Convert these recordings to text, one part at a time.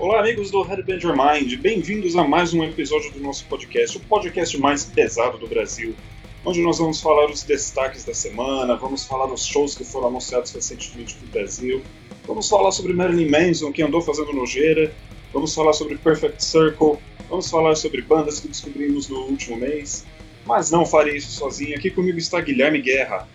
Olá, amigos do Headband Your Mind, bem-vindos a mais um episódio do nosso podcast, o podcast mais pesado do Brasil, onde nós vamos falar os destaques da semana, vamos falar dos shows que foram anunciados recentemente no Brasil, vamos falar sobre Marilyn Manson, que andou fazendo nojeira, vamos falar sobre Perfect Circle, vamos falar sobre bandas que descobrimos no último mês, mas não farei isso sozinho, aqui comigo está Guilherme Guerra.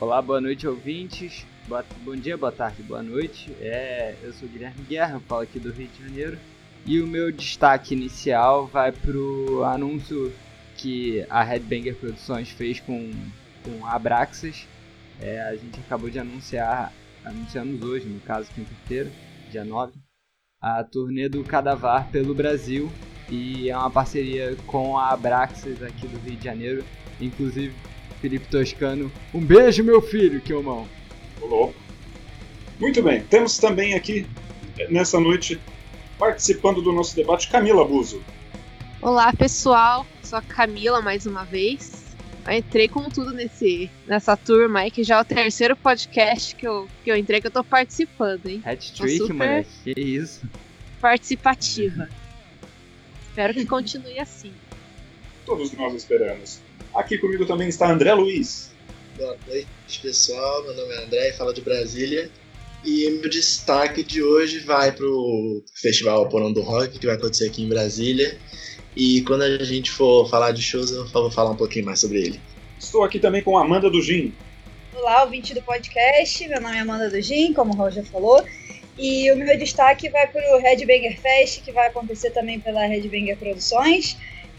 Olá, boa noite, ouvintes. Boa, bom dia, boa tarde, boa noite. É, eu sou Guilherme Guerra, falo aqui do Rio de Janeiro. E o meu destaque inicial vai pro anúncio que a Headbanger Produções fez com, com a Abraxas. É, a gente acabou de anunciar, anunciamos hoje, no caso, quinta-feira, dia 9, a turnê do Cadavar pelo Brasil. E é uma parceria com a Abraxas aqui do Rio de Janeiro. Inclusive, Felipe Toscano, um beijo, meu filho, que eu mão. Louco. Muito bem, temos também aqui nessa noite participando do nosso debate Camila Buzo. Olá pessoal, sou a Camila mais uma vez. Eu entrei com tudo nesse, nessa turma aí, que já é o terceiro podcast que eu, que eu entrei, que eu tô participando, hein? Hat-trick, super... moleque, que isso. Participativa. Espero que continue assim. Todos nós esperamos. Aqui comigo também está André Luiz. Boa noite, pessoal. Meu nome é André, falo de Brasília. E meu destaque de hoje vai pro Festival Porão do Rock, que vai acontecer aqui em Brasília. E quando a gente for falar de shows, eu vou falar um pouquinho mais sobre ele. Estou aqui também com a Amanda do Gin. Olá, ouvinte do podcast. Meu nome é Amanda do Gin, como o Roger falou. E o meu destaque vai para o Red Banger Fest, que vai acontecer também pela Red Banger Produções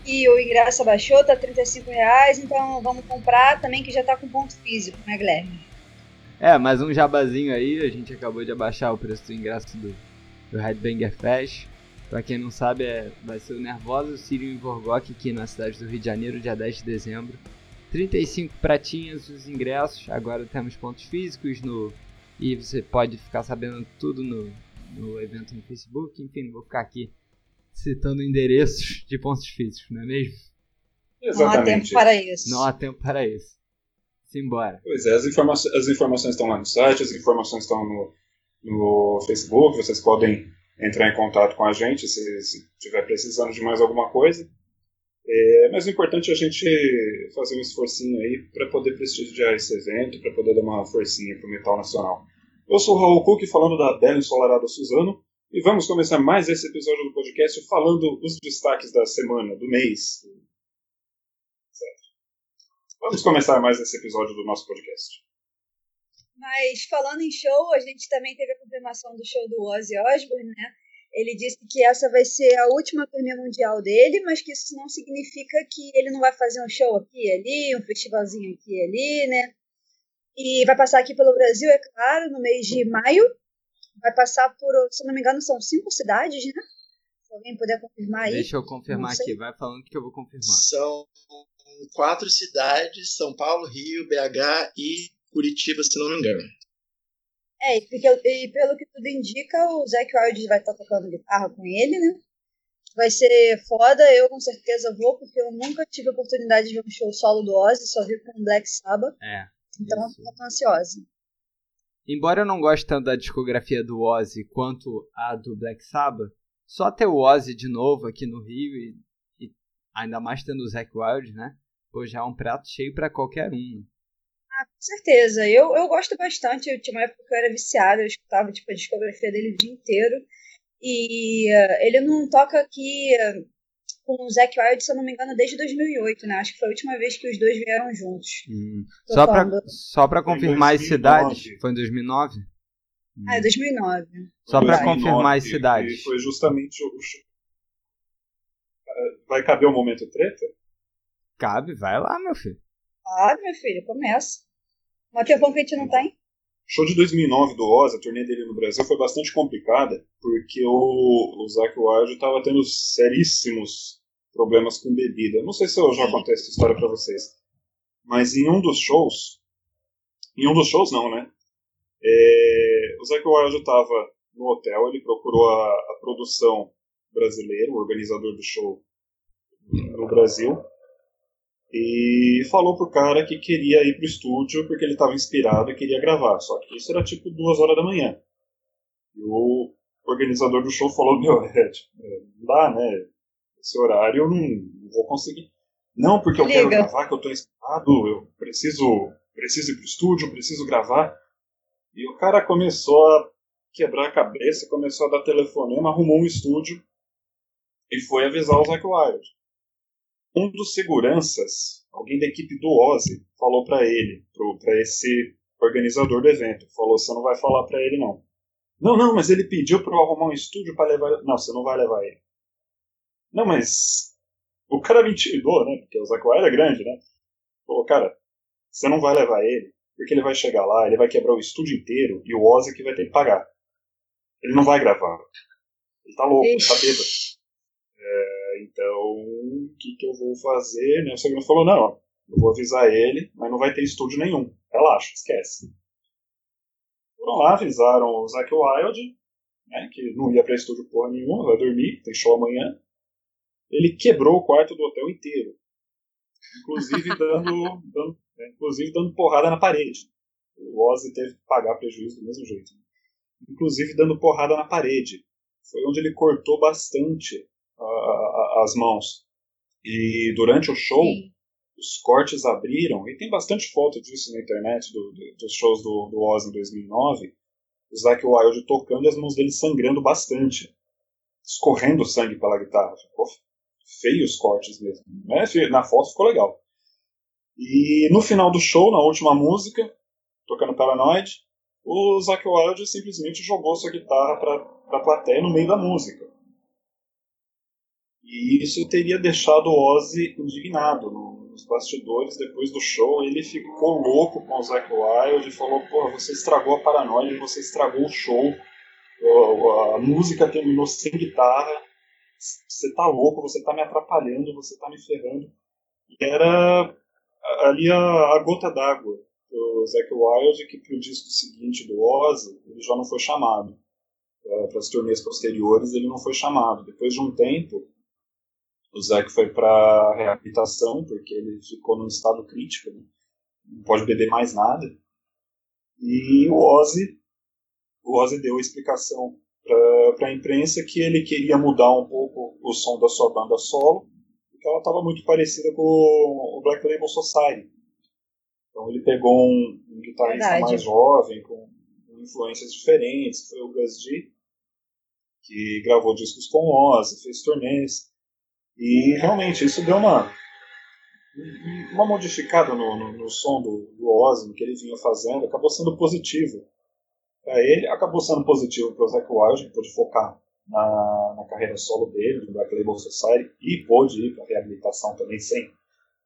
e o ingresso abaixou, tá 35 reais, então vamos comprar também que já tá com ponto físico, né, Guilherme? É, mais um jabazinho aí, a gente acabou de abaixar o preço do ingresso do, do Headbanger Fest. Pra quem não sabe, é, vai ser o Nervosa, Sírio em Vorgok aqui na cidade do Rio de Janeiro, dia 10 de dezembro. 35 pratinhas os ingressos, agora temos pontos físicos no e você pode ficar sabendo tudo no, no evento no Facebook. Enfim, não vou ficar aqui citando endereços de pontos físicos, não é mesmo? Exatamente. Não há tempo para isso. Não há tempo para isso. Simbora. Pois é, as, informa as informações estão lá no site, as informações estão no, no Facebook, vocês podem entrar em contato com a gente se, se tiver precisando de mais alguma coisa. É, mas o importante é a gente fazer um esforcinho aí para poder prestigiar esse evento, para poder dar uma forcinha para o metal nacional. Eu sou o Raul Cook, falando da Bela Ensolarada Suzano, e vamos começar mais esse episódio do podcast falando os destaques da semana, do mês. Certo. Vamos começar mais esse episódio do nosso podcast. Mas falando em show, a gente também teve a confirmação do show do Ozzy Osbourne, né? Ele disse que essa vai ser a última turnê mundial dele, mas que isso não significa que ele não vai fazer um show aqui e ali, um festivalzinho aqui e ali, né? E vai passar aqui pelo Brasil, é claro, no mês de maio, vai passar por, se não me engano, são cinco cidades, né? Se alguém puder confirmar aí. Deixa eu confirmar aqui, vai falando que eu vou confirmar. São quatro cidades: São Paulo, Rio, BH e Curitiba, se não me engano. É, e, porque, e pelo que tudo indica, o Zac Wild vai estar tocando guitarra com ele, né? Vai ser foda, eu com certeza vou, porque eu nunca tive a oportunidade de ver um show solo do Ozzy, só vi com o Black Sabbath. É. Então isso. eu tô ansiosa. Embora eu não goste tanto da discografia do Ozzy quanto a do Black Sabbath, só ter o Ozzy de novo aqui no Rio e, e ainda mais tendo o Zac Wild, né? Pô, já é um prato cheio para qualquer um. Ah, com certeza. Eu, eu gosto bastante. Eu tinha uma época que eu era viciada, eu escutava tipo, a discografia dele o dia inteiro. E uh, ele não toca aqui uh, com o Zac Wild, se eu não me engano, desde 2008, né? Acho que foi a última vez que os dois vieram juntos. Hum. Só, pra, só pra confirmar as cidades, foi em 2009? Ah, é 2009. Só para confirmar as cidades. Foi justamente o. Vai caber o um momento treta? Cabe, vai lá, meu filho. Ah, meu filho, começa. Mas tempão que a gente não tem. O show de 2009 do Oz, a turnê dele no Brasil, foi bastante complicada, porque o, o Zac Wild estava tendo seríssimos problemas com bebida. Não sei se eu já contei essa história para vocês, mas em um dos shows, em um dos shows não, né? É, o Zac Wild estava no hotel, ele procurou a, a produção brasileira, o organizador do show no Brasil, e falou pro cara que queria ir pro estúdio porque ele estava inspirado e queria gravar. Só que isso era tipo duas horas da manhã. E o organizador do show falou, meu, é, tipo, é, não dá, né? Esse horário eu não, não vou conseguir. Não, porque eu Liga. quero gravar, que eu tô inspirado, eu preciso, preciso ir pro estúdio, preciso gravar. E o cara começou a quebrar a cabeça, começou a dar telefonema, arrumou um estúdio e foi avisar o Zack Wild. Um dos seguranças, alguém da equipe do Ozzy, falou para ele, para esse organizador do evento, falou: você não vai falar para ele não. Não, não, mas ele pediu para eu arrumar um estúdio para levar. Não, você não vai levar ele. Não, mas o cara me intimidou, né? Porque o Zack Wild é grande, né? Falou, cara, você não vai levar ele, porque ele vai chegar lá, ele vai quebrar o estúdio inteiro e o Ozzy que vai ter que pagar. Ele não vai gravar. Ele tá louco, ele tá bêbado. É, então, o que, que eu vou fazer? Né? O segundo falou, não, eu vou avisar ele, mas não vai ter estúdio nenhum. Relaxa, esquece. Foram lá, avisaram o Zack Wild, né, que não ia pra estúdio porra nenhuma, vai dormir, tem show amanhã. Ele quebrou o quarto do hotel inteiro. Inclusive dando, dando, né, inclusive dando porrada na parede. O Ozzy teve que pagar prejuízo do mesmo jeito. Né? inclusive dando porrada na parede. Foi onde ele cortou bastante a, a, as mãos. E durante o show, Sim. os cortes abriram, e tem bastante foto disso na internet, do, do, dos shows do, do Oz em 2009, o Zack Wild tocando e as mãos dele sangrando bastante. Escorrendo sangue pela guitarra. Ficou feio os cortes mesmo. Na foto ficou legal. E no final do show, na última música, tocando Paranoid, o Zack Wild simplesmente jogou sua guitarra para a plateia no meio da música. E isso teria deixado o Ozzy indignado nos bastidores depois do show. Ele ficou louco com o Zack Wild e falou: Pô, você estragou a paranoia, você estragou o show, a música terminou sem guitarra, você tá louco, você tá me atrapalhando, você tá me ferrando. E era ali a, a gota d'água o Zac Wild que para o disco seguinte do Ozzy ele já não foi chamado. Para as turnês posteriores ele não foi chamado. Depois de um tempo, o Zac foi para reabilitação porque ele ficou num estado crítico, né? não pode beber mais nada. E o Ozzy, o Ozzy deu a explicação para a imprensa que ele queria mudar um pouco o som da sua banda solo, porque ela estava muito parecida com o Black Label Society então ele pegou um, um guitarrista Verdade. mais jovem, com influências diferentes, foi o Gus G, que gravou discos com Ozzy, fez turnês. E realmente isso deu uma, uma modificada no, no, no som do, do Ozzy, no que ele vinha fazendo, acabou sendo positivo. Para ele, acabou sendo positivo para o Zac Wild, que pôde focar na, na, carreira solo dele, no Black Label Society, e pôde ir para reabilitação também sem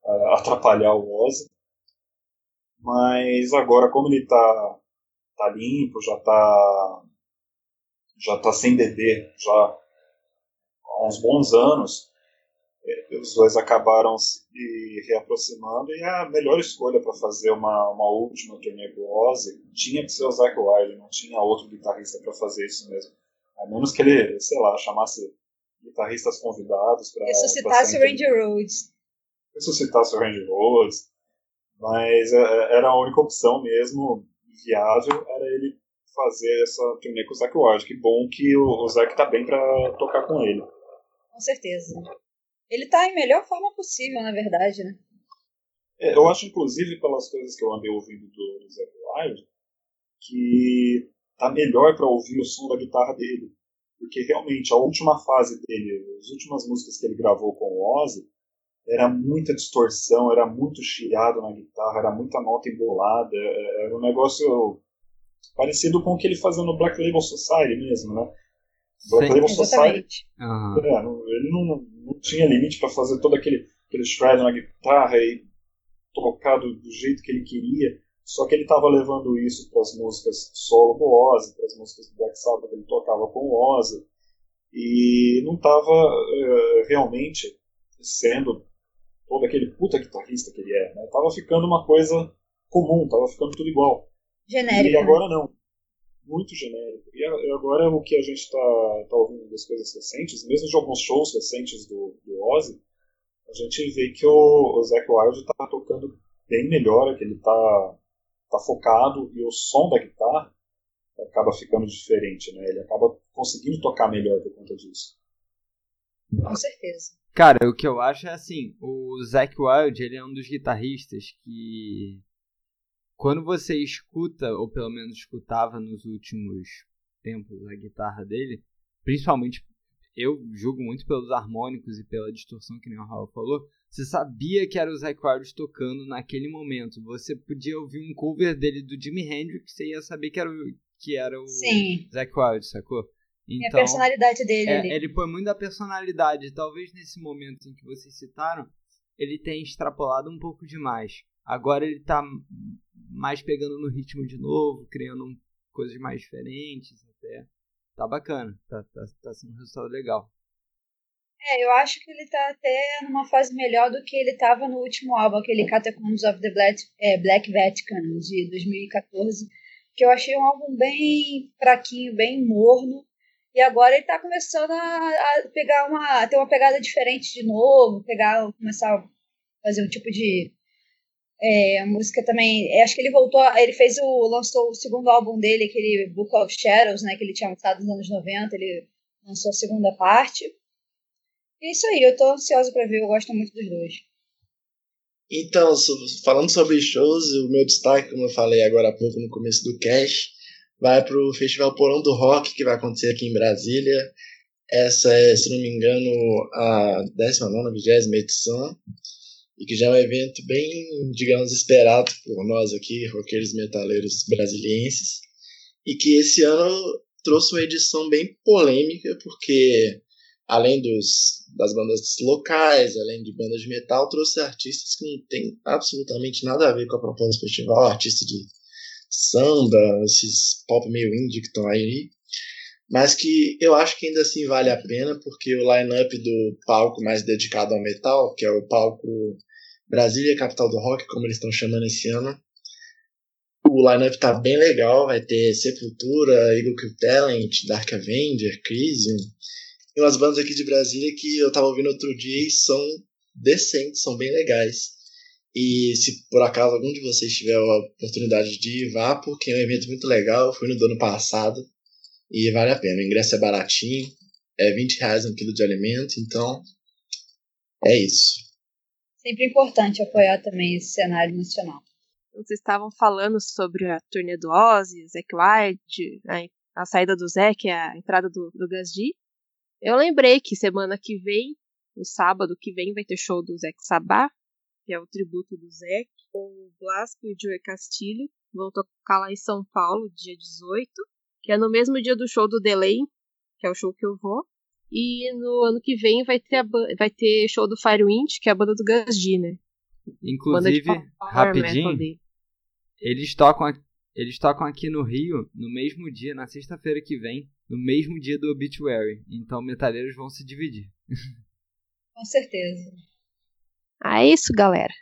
uh, atrapalhar o Ozzy. Mas agora, como ele tá, tá limpo, já tá, já tá sem bebê já há uns bons anos, os dois acabaram se reaproximando e a melhor escolha para fazer uma, uma última turnê com o Ozzy tinha que ser o Zack Wilde, não tinha outro guitarrista para fazer isso mesmo. A menos que ele, sei lá, chamasse guitarristas convidados para. Ressuscitasse o Randy Rhodes. Ressuscitasse o Randy Rhodes. Mas é, é, era a única opção mesmo viável, era ele fazer essa turnê com o Zac Ward. Que bom que o, o Zac tá bem para tocar com ele. Com certeza. Ele tá em melhor forma possível, na verdade, né? É, eu acho, inclusive, pelas coisas que eu andei ouvindo do, Zac Wild, que tá melhor para ouvir o som da guitarra dele. Porque realmente a última fase dele, as últimas músicas que ele gravou com o Ozzy, era muita distorção, era muito chiado na guitarra, era muita nota embolada, é, era um negócio parecido com o que ele fazia no Black Label Society mesmo, né? Black Sim. Label Society, uhum. é, ele não, não tinha limite para fazer todo aquele, aquele shred na guitarra e tocar do, do, jeito que ele queria, só que ele estava levando isso para as músicas solo do Ozzy, para as músicas do Black Sabbath que ele tocava com o Ozzy, e não estava uh, realmente sendo todo aquele puta guitarrista que ele é, né? Tava ficando uma coisa comum, tava ficando tudo igual. Genérico. E agora não. Muito genérico. E agora o que a gente tá, tá ouvindo das coisas recentes, mesmo de alguns shows recentes do, do Ozzy, a gente vê que o, o Zac Wild tá tocando bem melhor, que ele tá, tá focado e o som da guitarra acaba ficando diferente, né? Ele acaba conseguindo tocar melhor por conta disso. Com certeza. Cara, o que eu acho é assim, o Zac Wild, ele é um dos guitarristas que quando você escuta, ou pelo menos escutava nos últimos tempos a guitarra dele, principalmente eu julgo muito pelos harmônicos e pela distorção que nem o Raul falou, você sabia que era o Zac Wild tocando naquele momento. Você podia ouvir um cover dele do Jimi Hendrix, você ia saber que era o, que era o Sim. Zac Wild, sacou? Então, a personalidade dele é. Ele põe muito da personalidade. Talvez nesse momento em que vocês citaram, ele tenha extrapolado um pouco demais. Agora ele tá mais pegando no ritmo de novo, criando coisas mais diferentes até. Tá bacana, tá, tá, tá sendo um resultado legal. É, eu acho que ele tá até numa fase melhor do que ele tava no último álbum, aquele Catacombs of the Black, é, Black Vatican, de 2014, que eu achei um álbum bem fraquinho, bem morno, e agora ele tá começando a, a pegar uma, a ter uma pegada diferente de novo, pegar, começar a fazer um tipo de é, a música também, é, acho que ele voltou, ele fez o, lançou o segundo álbum dele, aquele Book of Shadows, né, que ele tinha lançado nos anos 90, ele lançou a segunda parte, é isso aí, eu tô ansiosa para ver, eu gosto muito dos dois. Então, falando sobre shows, o meu destaque, como eu falei agora há pouco no começo do cast, vai para o Festival Porão do Rock, que vai acontecer aqui em Brasília. Essa é, se não me engano, a 19, 20 edição, e que já é um evento bem, digamos, esperado por nós aqui, roqueiros metaleiros brasilienses, e que esse ano trouxe uma edição bem polêmica, porque além dos, das bandas locais, além de bandas de metal, trouxe artistas que não tem absolutamente nada a ver com a proposta do festival, artistas de samba, esses pop meio indie que estão aí, mas que eu acho que ainda assim vale a pena, porque o line-up do palco mais dedicado ao metal, que é o palco Brasília Capital do Rock, como eles estão chamando esse ano, o line-up tá bem legal, vai ter Sepultura, Eagle Kill Talent, Dark Avenger, Crisium, e umas bandas aqui de Brasília que eu tava ouvindo outro dia e são decentes, são bem legais. E se por acaso algum de vocês tiver a oportunidade de ir, vá, porque é um evento muito legal. Eu fui no do ano passado e vale a pena. O ingresso é baratinho, é 20 reais um quilo de alimento, então é isso. Sempre importante apoiar também esse cenário nacional. Vocês estavam falando sobre a turnê do Ozzy, Zac White, a, a saída do Zac, a entrada do, do Gasdi. Eu lembrei que semana que vem, no sábado que vem, vai ter show do Zac Sabá, que é o tributo do Zac, o Blasco e o Joey Castilho vão tocar lá em São Paulo, dia 18, que é no mesmo dia do show do Delay, que é o show que eu vou. E no ano que vem vai ter, a, vai ter show do Firewind, que é a banda do Gasdi, né? Inclusive, rapidinho, eles tocam, eles tocam aqui no Rio no mesmo dia, na sexta-feira que vem, no mesmo dia do Obituary. Então, metaleiros vão se dividir. Com certeza. Ah, é isso, galera.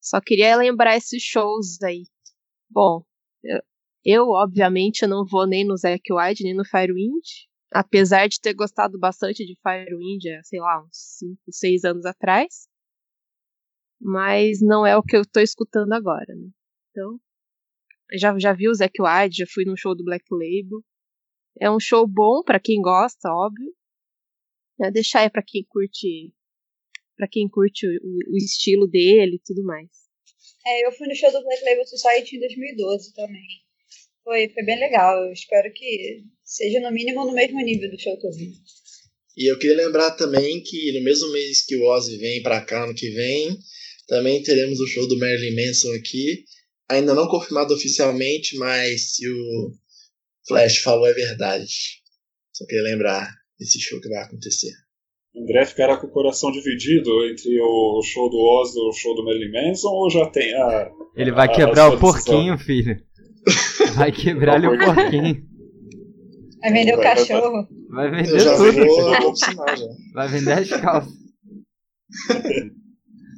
Só queria lembrar esses shows aí. Bom, eu, eu obviamente eu não vou nem no Zack White, nem no Firewind. Apesar de ter gostado bastante de Firewind, sei lá, uns 5, 6 anos atrás. Mas não é o que eu tô escutando agora, né? Então, já, já vi o Zack White, já fui no show do Black Label. É um show bom para quem gosta, óbvio. É deixar aí para quem curte para quem curte o, o, estilo dele e tudo mais. É, eu fui no show do Black Label Society em 2012 também. Foi, foi bem legal. Eu espero que seja no mínimo no mesmo nível do show que eu vi. E eu queria lembrar também que no mesmo mês que o Ozzy vem para cá ano que vem, também teremos o show do Marilyn Manson aqui. Ainda não confirmado oficialmente, mas se o Flash falou é verdade. Só queria lembrar desse show que vai acontecer. André ficará com o coração dividido entre o show do Ozzy e o show do Marilyn Manson ou já tem a. Ele vai a, quebrar a o porquinho, filho. Vai quebrar-lhe o porquinho. Vai vender o cachorro. Vai vender Eu tudo. vou, vou sinal já. Vai vender as calças.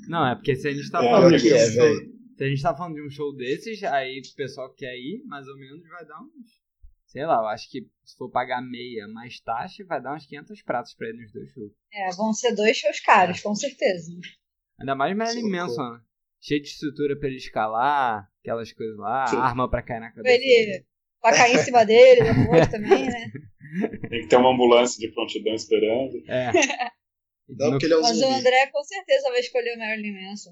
Não, é porque se a gente tá É, falando de que um é, show. Se a gente tá falando de um show desses, aí o pessoal que quer ir, mais ou menos, vai dar uns. Sei lá, eu acho que se for pagar meia mais taxa, vai dar uns 500 pratos pra ir nos dois shows. É, vão ser dois shows caros, com certeza. Ainda mais Marilyn. Manson, né? Cheio de estrutura pra ele escalar, aquelas coisas lá, Sim. arma pra cair na cabeça. Ele dele. pra cair em cima dele depois também, né? Tem que ter uma ambulância de prontidão esperando. É. Não, porque ele é um Mas o. André com certeza vai escolher o Marilyn Manson.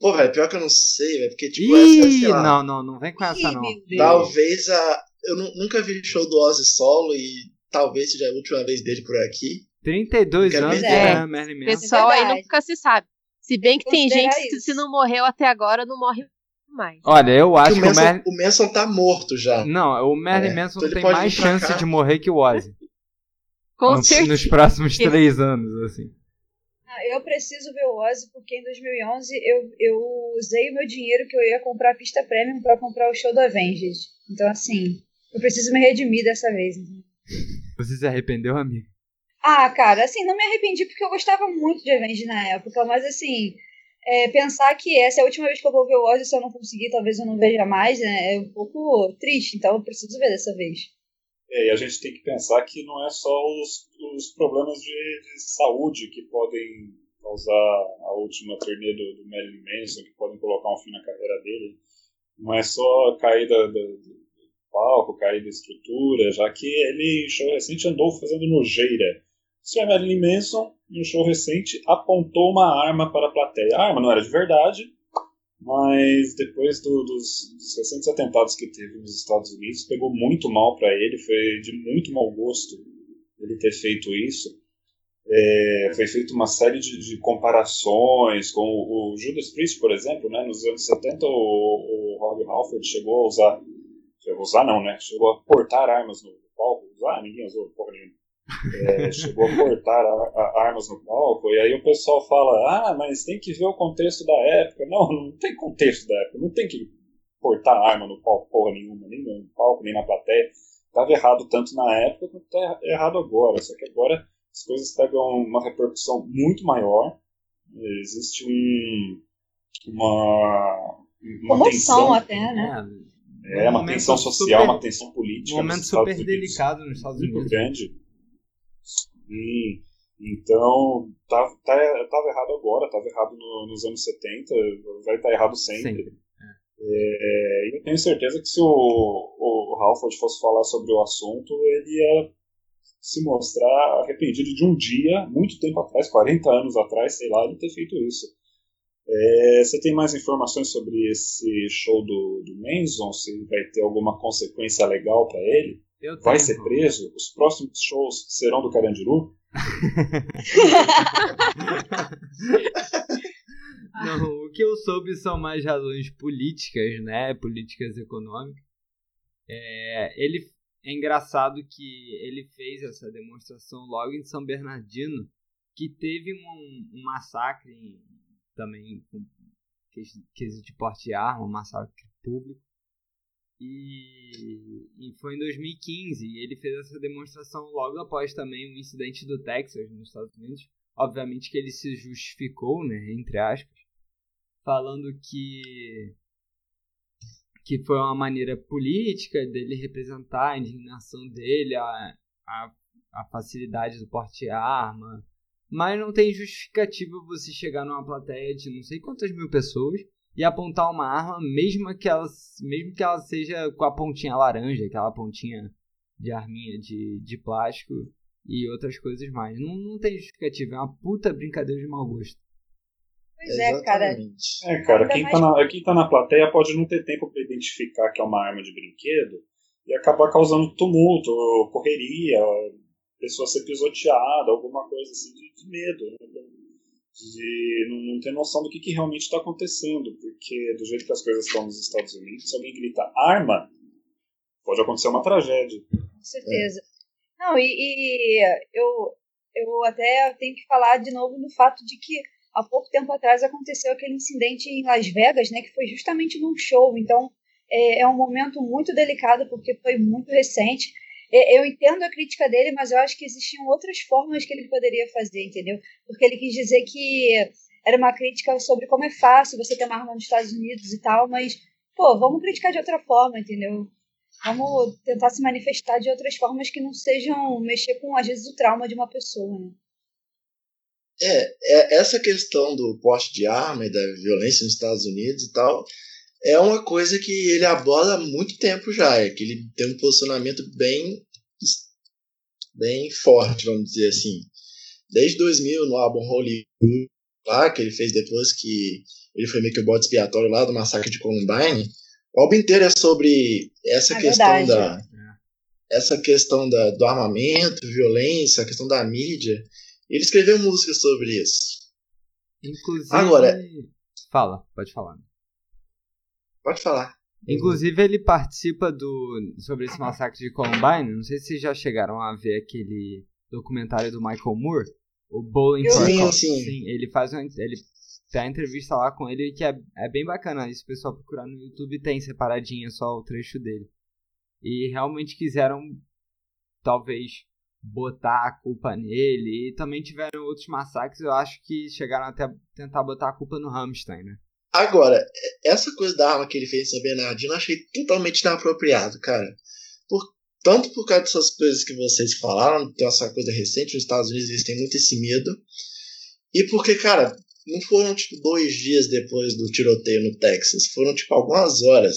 Pô, velho, pior que eu não sei, velho, porque, tipo, essa, Ih, sei lá, não, não, não vem com essa não. talvez a... Eu nu- nunca vi show do Ozzy solo e talvez seja a última vez dele por aqui. 32 Quero anos ver. é Marilyn Manson. Pessoal aí nunca se sabe. Se bem que tem gente que se não morreu até agora, não morre mais. Olha, eu acho Que que o, o Manson, Marilyn... o Manson tá morto já. Não, o Marilyn É, Manson então tem mais chance cá. de morrer que o Ozzy. Com no- certeza. nos próximos três anos, assim. Ah, eu preciso ver o Ozzy porque em 2011 eu, eu usei o meu dinheiro que eu ia comprar a pista premium pra comprar o show do Avenged. Então, assim, eu preciso me redimir dessa vez. Você se arrependeu, amigo? Ah, cara, assim, não me arrependi porque eu gostava muito de Avenged na época, mas assim, é, pensar que essa é a última vez que eu vou ver o Ozzy, se eu não conseguir, talvez eu não veja mais, né? É um pouco triste, então eu preciso ver dessa vez. É, e a gente tem que pensar que não é só os, os problemas de, de saúde que podem causar a última turnê do, do Marilyn Manson, que podem colocar um fim na carreira dele. Não é só caída do, palco, caída da estrutura, já que ele, em show recente, andou fazendo nojeira. Sr. Marilyn Manson, em um show recente, apontou uma arma para a plateia. A arma não era de verdade, mas depois do- dos, dos recentes atentados que teve nos Estados Unidos, pegou muito mal para ele, foi de muito mau gosto ele ter feito isso. É, foi feita uma série de, de comparações com o, Judas Priest, por exemplo, né? nos anos 70 o, o Rob Halford chegou a usar, chegou a usar não, né? Chegou a portar armas no palco, usar, ninguém usou porra nenhuma. É, chegou a portar a- a- armas no palco, e aí o pessoal fala, ah, mas tem que ver o contexto da época. Não, não tem contexto da época, não tem que portar arma no palco porra nenhuma, nem no palco, nem na plateia. Estava errado tanto na época quanto está errado agora, só que agora as coisas pegam uma repercussão muito maior, existe um, uma, uma Comoção tensão, até, né? é, uma momento tensão social, super- uma tensão política Um momento nos Estados super Unidos delicado nos Estados muito Unidos. grande. Então, tava, tá, tava errado agora, tava errado no- nos anos 70, vai estar errado sempre. Sempre. É, e eu tenho certeza que se o, o Halford fosse falar sobre o assunto, ele ia se mostrar arrependido de um dia, muito tempo atrás, 40 anos atrás, sei lá, ele ter feito isso. É, você tem mais informações sobre esse show do, do Manson? Se vai ter alguma consequência legal para ele? Eu Vai tenho. ser preso? Os próximos shows serão do Carandiru? Não, o que eu soube são mais razões políticas, né? Políticas econômicas. É, ele é engraçado que ele fez essa demonstração logo em São Bernardino, que teve um, um massacre em- também com ques- quesito de porte de arma, um massacre público. E, e foi em 2015 e ele fez essa demonstração logo após também um incidente do Texas nos Estados Unidos. Obviamente que ele se justificou, né, entre aspas, falando que que foi uma maneira política dele representar a indignação dele, a, a, a facilidade do porte de arma, mas não tem justificativa você chegar numa plateia de não sei quantas mil pessoas e apontar uma arma, mesmo que ela, mesmo que ela seja com a pontinha laranja, aquela pontinha de arminha de, de plástico e outras coisas mais. Não, não tem justificativa, é uma puta brincadeira de mau gosto. Pois é, cara. Exatamente. É, cara, quem mais- tá, na, quem tá na plateia pode não ter tempo para identificar que é uma arma de brinquedo e acabar causando tumulto, correria, pessoa ser pisoteada, alguma coisa assim de, de medo, né? De não, não ter noção do que, que realmente está acontecendo, porque do jeito que as coisas estão nos Estados Unidos, se alguém grita arma, pode acontecer uma tragédia. Com certeza. Não, e, e eu, eu até tenho que falar de novo no fato de que há pouco tempo atrás aconteceu aquele incidente em Las Vegas, né, que foi justamente num show. Então é, é um momento muito delicado porque foi muito recente. Eu entendo a crítica dele, mas eu acho que existiam outras formas que ele poderia fazer, entendeu? Porque ele quis dizer que era uma crítica sobre como é fácil você ter uma arma nos Estados Unidos e tal, mas, pô, vamos criticar de outra forma, entendeu? Vamos tentar se manifestar de outras formas que não sejam mexer com, às vezes, o trauma de uma pessoa, né? É, é, essa questão do porte de arma e da violência nos Estados Unidos e tal é uma coisa que ele aborda há muito tempo já, é que ele tem um posicionamento bem bem forte, vamos dizer assim. Desde 2000, no álbum Hollywood, lá, que ele fez depois que ele foi meio que o bode expiatório lá do massacre de Columbine, o álbum inteiro é sobre essa é questão verdade. da essa questão da, do armamento, violência, a questão da mídia. Ele escreveu música sobre isso. Inclusive. Agora. Fala, pode falar. Pode falar. Inclusive, ele participa do sobre esse massacre de Columbine. Não sei se vocês já chegaram a ver aquele documentário do Michael Moore, o Bowling for sim, sim. sim, ele faz uma, ele tem a entrevista lá com ele que é, é bem bacana. Isso o pessoal procurar no YouTube tem separadinha só o trecho dele. E realmente quiseram talvez botar a culpa nele. E também tiveram outros massacres, eu acho que chegaram até a tentar botar a culpa no Rammstein, né? Agora, essa coisa da arma que ele fez em São Bernardino eu achei totalmente inapropriado, cara. Por, tanto por causa dessas coisas que vocês falaram, tem essa coisa recente, nos Estados Unidos eles têm muito esse medo. E porque, cara, não foram tipo dois dias depois do tiroteio no Texas, foram tipo algumas horas.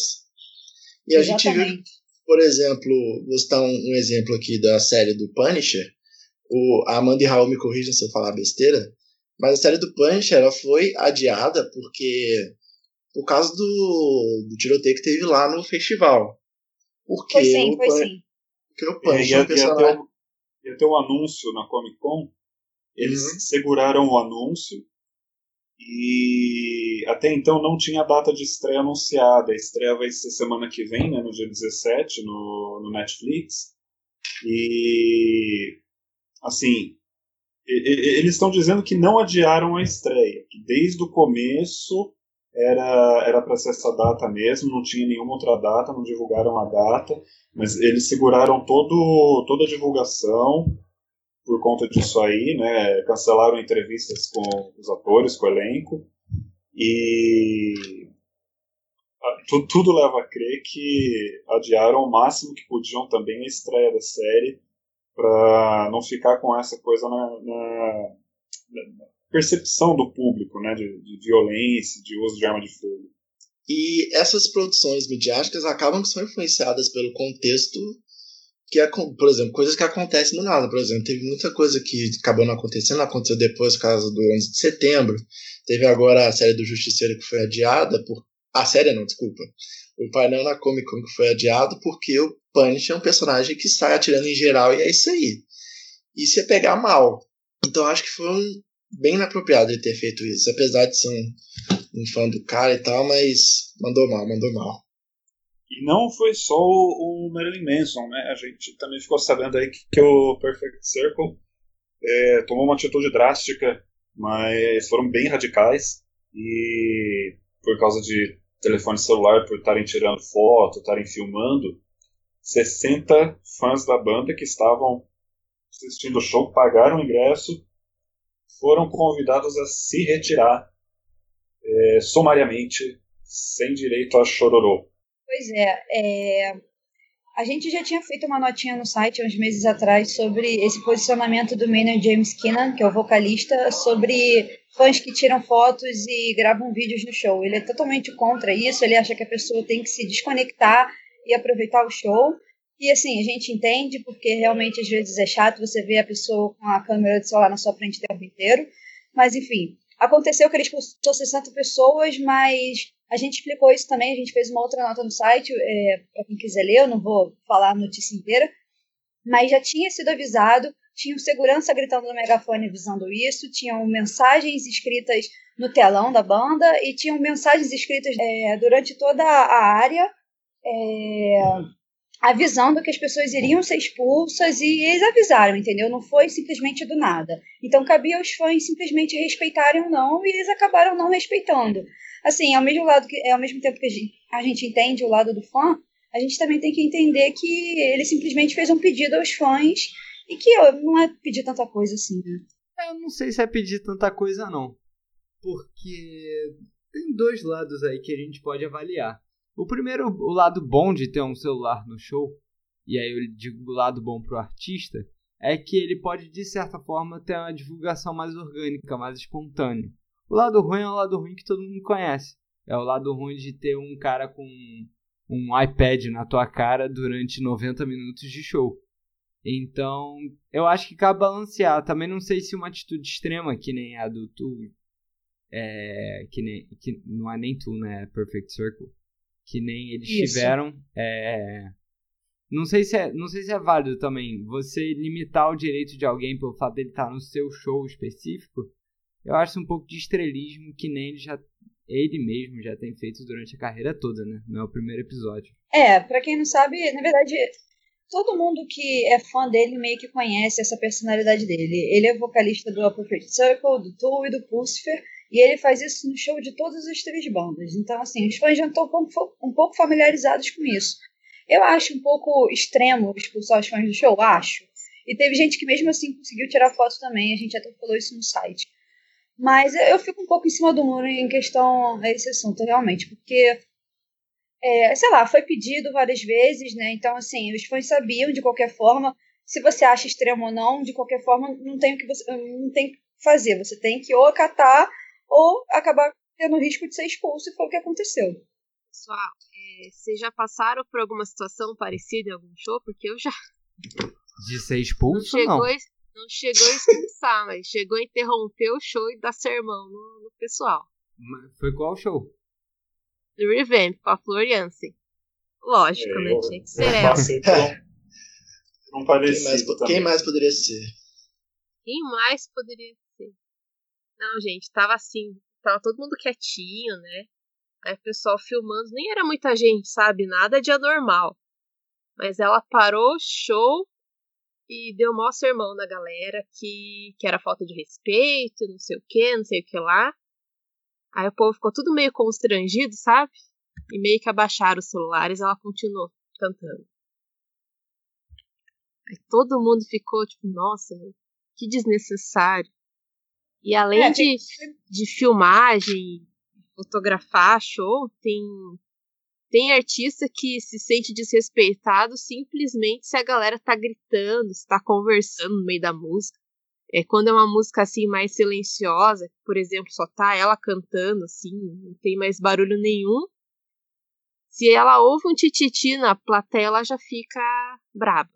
E a Exatamente. gente viu, por exemplo, vou citar um, um, exemplo aqui da série do Punisher. O, a Amanda e Raul me corrigem se eu falar besteira, mas a série do Punisher ela foi adiada porque por causa do, do tiroteio que teve lá no festival. Porque foi sim, o, foi sim. Porque o Punisher é, ia, personagem... ia, ter um, ia ter um anúncio na Comic Con, eles uhum. seguraram o anúncio e até então não tinha data de estreia anunciada. A estreia vai ser semana que vem, né, no dia 17, no, no Netflix. E assim, eles estão dizendo que não adiaram a estreia, que desde o começo era era para ser essa data mesmo, não tinha nenhuma outra data, não divulgaram a data, mas eles seguraram todo toda a divulgação por conta disso aí, né? Cancelaram entrevistas com os atores, com o elenco e tudo, tudo leva a crer que adiaram o máximo que podiam também a estreia da série para não ficar com essa coisa na, na, na percepção do público, né, de, de, violência, de uso de arma de fogo. E essas produções midiáticas acabam que são influenciadas pelo contexto que é, por exemplo, coisas que acontecem do nada. Por exemplo, teve muita coisa que acabou não acontecendo, aconteceu depois causa do 11 de setembro. Teve agora a série do Justiceiro que foi adiada por. A série não, desculpa. O painel na Comic Con foi adiado porque o Punisher é um personagem que sai atirando em geral e é isso aí. Isso é pegar mal. Então acho que foi um bem inapropriado ele ter feito isso, apesar de ser um, um fã do cara e tal, mas mandou mal, mandou mal. E não foi só o, o Marilyn Manson, né? A gente também ficou sabendo aí que, que o Perfect Circle é, tomou uma atitude drástica, mas foram bem radicais e por causa de telefone celular, por estarem tirando foto, estarem filmando, 60 fãs da banda que estavam assistindo o show pagaram o ingresso, foram convidados a se retirar é, sumariamente, sem direito a chororô. Pois é, é, a gente já tinha feito uma notinha no site uns meses atrás sobre esse posicionamento do Maynard James Keenan, que é o vocalista, sobre fãs que tiram fotos e gravam vídeos no show. Ele é totalmente contra isso, ele acha que a pessoa tem que se desconectar e aproveitar o show. E assim, a gente entende, porque realmente às vezes é chato você ver a pessoa com a câmera de celular na sua frente o tempo inteiro. Mas enfim, aconteceu que ele expulsou 60 pessoas, mas a gente explicou isso também, a gente fez uma outra nota no site, é, para quem quiser ler, eu não vou falar a notícia inteira, mas já tinha sido avisado, tinha segurança gritando no megafone avisando isso, tinham mensagens escritas no telão da banda e tinham mensagens escritas é, durante toda a área é, avisando que as pessoas iriam ser expulsas e eles avisaram, entendeu? Não foi simplesmente do nada. Então cabia aos fãs simplesmente respeitarem ou não e eles acabaram não respeitando assim, ao mesmo lado que ao mesmo tempo que a gente, a gente entende o lado do fã, a gente também tem que entender que ele simplesmente fez um pedido aos fãs e que não é pedir tanta coisa assim, né? Eu não sei se é pedir tanta coisa não. Porque tem dois lados aí que a gente pode avaliar. O primeiro, o lado bom de ter um celular no show, e aí eu digo o lado bom pro artista, é que ele pode de certa forma ter uma divulgação mais orgânica, mais espontânea. O lado ruim é o lado ruim que todo mundo conhece. É o lado ruim de ter um cara com um iPad na tua cara durante 90 minutos de show. Então, eu acho que cabe balancear. Também não sei se uma atitude extrema, que nem a do Tu, é, que nem, que não é nem Tu, né? É Perfect Circle. Que nem eles Isso. tiveram. É, não sei, se é, não sei se é válido também você limitar o direito de alguém pelo fato dele estar no seu show específico. Eu acho um pouco de estrelismo que nem ele já ele mesmo já tem feito durante a carreira toda, né? Não é o primeiro episódio. É, para quem não sabe, na verdade, todo mundo que é fã dele meio que conhece essa personalidade dele. Ele é vocalista do Perfect Circle, do Tool e do Pucifer, e ele faz isso no show de todas as três bandas. Então, assim, os fãs já estão um pouco, um pouco familiarizados com isso. Eu acho um pouco extremo expulsar os fãs do show, acho. E teve gente que mesmo assim conseguiu tirar foto também, a gente até falou isso no site. Mas eu fico um pouco em cima do muro em questão a esse assunto, realmente, porque, é, sei lá, foi pedido várias vezes, né? Então, assim, os fãs sabiam de qualquer forma. Se você acha extremo ou não, de qualquer forma, não tem o que você não tem que fazer. Você tem que ou acatar ou acabar tendo risco de ser expulso, e foi o que aconteceu. Pessoal, é, vocês já passaram por alguma situação parecida em algum show? Porque eu já. De ser expulso, não. Chegou, não. não chegou a expulsar, mas chegou a interromper o show e dar sermão no, no pessoal. Mas foi qual show? Do Revamp, com a Floriancy. Lógico, é, né? Tinha que ser ela. Não parecia. Quem mais, quem mais poderia ser? Quem mais poderia ser? Não, gente, tava assim. Tava todo mundo quietinho, né? Aí o pessoal filmando, nem era muita gente, sabe? Nada de anormal. Mas ela parou o show e deu maior sermão na galera que, que era falta de respeito, não sei o que, não sei o que lá. Aí o povo ficou tudo meio constrangido, sabe? E meio que abaixaram os celulares ela continuou cantando. Aí todo mundo ficou tipo, nossa, que desnecessário. E além é, de, de filmagem, fotografar show, tem tem artista que se sente desrespeitado simplesmente se a galera tá gritando, se tá conversando no meio da música. É quando é uma música assim mais silenciosa, por exemplo, só tá ela cantando assim, não tem mais barulho nenhum. Se ela ouve um tititi na plateia, ela já fica braba.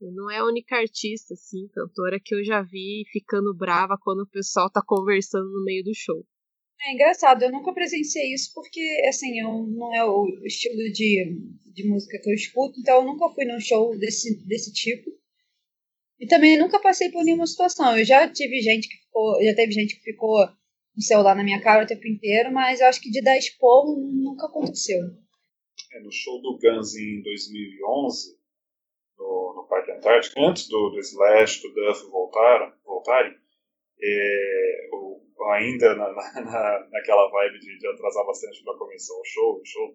Não é a única artista assim, cantora que eu já vi ficando brava quando o pessoal tá conversando no meio do show. É engraçado, eu nunca presenciei isso porque, assim, eu, não é o estilo de, de música que eu escuto, então eu nunca fui num show desse, desse tipo. E também nunca passei por nenhuma situação. Eu já tive gente que ficou, já teve gente que ficou com o celular na minha cara o tempo inteiro, mas eu acho que de dar expor nunca aconteceu. É, no show do Guns em 2011, no, no Parque Antártico, antes do, do Slash, do Duff voltaram, voltarem, é, o ainda na, na, naquela vibe de, de atrasar bastante para começar o show, o show,